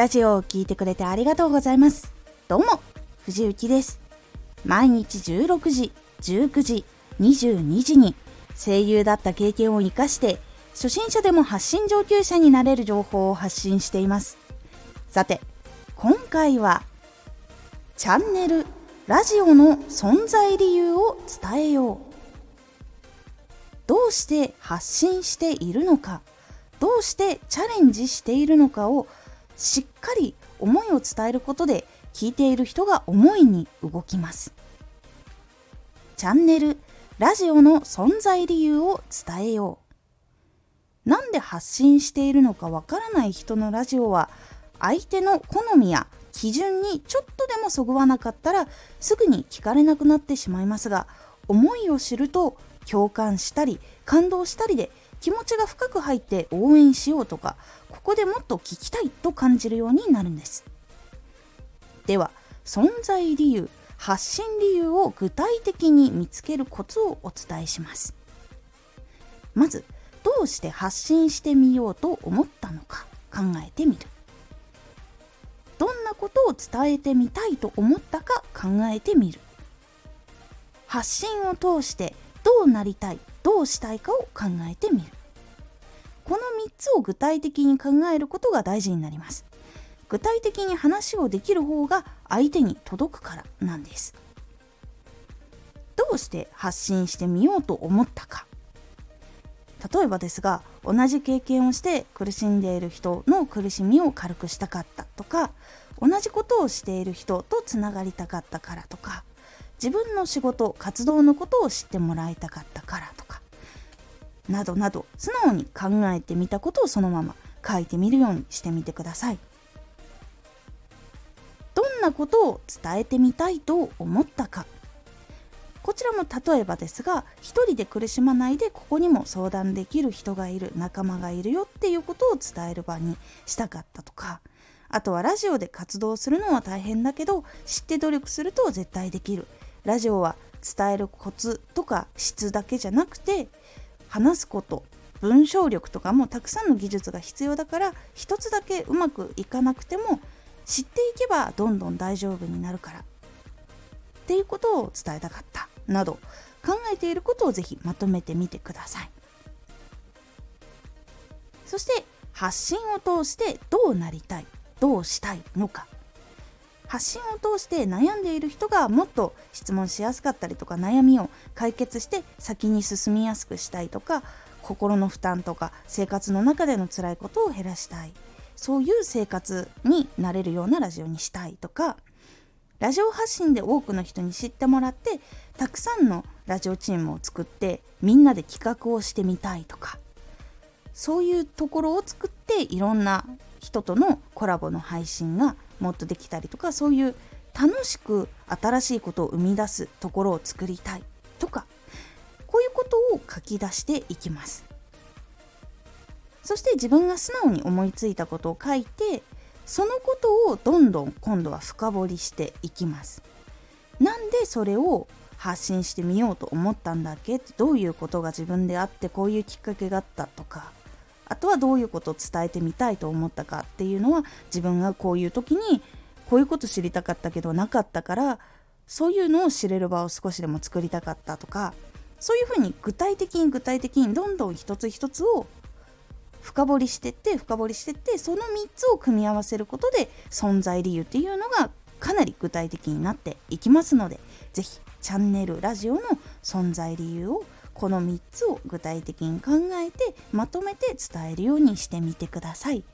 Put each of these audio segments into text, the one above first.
ラジオを聴いてくれてありがとうございます。どうも、藤幸です。毎日16時、19時、22時に声優だった経験を活かして初心者でも発信上級者になれる情報を発信しています。さて、今回はチャンネル、ラジオの存在理由を伝えよう。どうして発信しているのか、どうしてチャレンジしているのかをしっかり思いを伝えることで聞いている人が思いに動きます。チャンネル、ラジオの存在理由を伝えよう。なんで発信しているのかわからない人のラジオは相手の好みや基準にちょっとでもそぐわなかったらすぐに聞かれなくなってしまいますが思いを知ると共感したり感動したりで気持ちが深く入って応援しようとかここでもっと聞きたいと感じるようになるんです。では存在理由発信理由を具体的に見つけるコツをお伝えします。まずどうして発信してみようと思ったのか考えてみる。どんなことを伝えてみたいと思ったか考えてみる。発信を通してどうなりたいどうしたいかを考えてみる。この3つを具体的に考えることが大事になります。具体的に話をできる方が相手に届くからなんです。どうして発信してみようと思ったか。例えばですが同じ経験をして苦しんでいる人の苦しみを軽くしたかったとか同じことをしている人とつながりたかったからとか自分の仕事活動のことを知ってもらいたかったからとかなどなど素直に考えてみたことをそのまま書いてみるようにしてみてください。どんなことを伝えてみたいと思ったか。こちらも例えばですが一人で苦しまないでここにも相談できる人がいる仲間がいるよっていうことを伝える場にしたかったとかあとはラジオで活動するのは大変だけど知って努力すると絶対できる。ラジオは伝えるコツとか質だけじゃなくて話すこと文章力とかもたくさんの技術が必要だから一つだけうまくいかなくても知っていけばどんどん大丈夫になるからっていうことを伝えたかったなど考えていることをぜひまとめてみてください。そして発信を通してどうなりたいどうしたいのか。発信を通して悩んでいる人がもっと質問しやすかったりとか悩みを解決して先に進みやすくしたいとか心の負担とか生活の中での辛いことを減らしたい。そういう生活になれるようなラジオにしたいとかラジオ発信で多くの人に知ってもらってたくさんのラジオチームを作ってみんなで企画をしてみたいとかそういうところを作っていろんな人とのコラボの配信がもっとできたりとかそういう楽しく新しいことを生み出すところを作りたいとかこういうことを書き出していきます。そして自分が素直に思いついたことを書いてそのことをどんどん今度は深掘りしていきます。なんでそれを発信してみようと思ったんだっけ？どういうことが自分であってこういうきっかけがあったとか。あとはどういうことを伝えてみたいと思ったかっていうのは自分がこういう時にこういうこと知りたかったけどなかったからそういうのを知れる場を少しでも作りたかったとかそういうふうに具体的に具体的にどんどん一つ一つを深掘りしてって深掘りしてってその3つを組み合わせることで存在理由っていうのがかなり具体的になっていきますので是非チャンネルラジオの存在理由をこの3つを具体的に考えてまとめて伝えるようにしてみてください。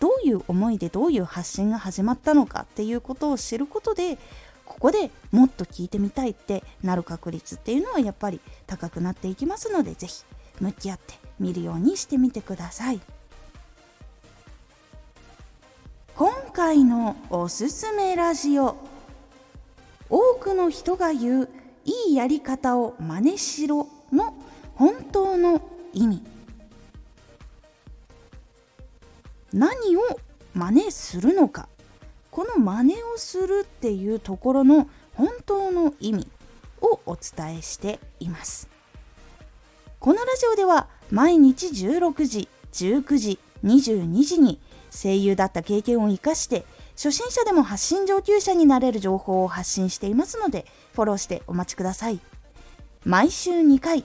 どういう思いでどういう発信が始まったのかっていうことを知ることでここでもっと聞いてみたいってなる確率っていうのはやっぱり高くなっていきますので是非向き合ってみるようにしてみてください。今回のおすすめラジオ多くの人が言ういいやり方を真似しろ本当の意味。何を真似するのか。この真似をするっていうところの本当の意味をお伝えしています。このラジオでは毎日16時19時22時に声優だった経験を生かして初心者でも発信上級者になれる情報を発信していますのでフォローしてお待ちください。毎週2回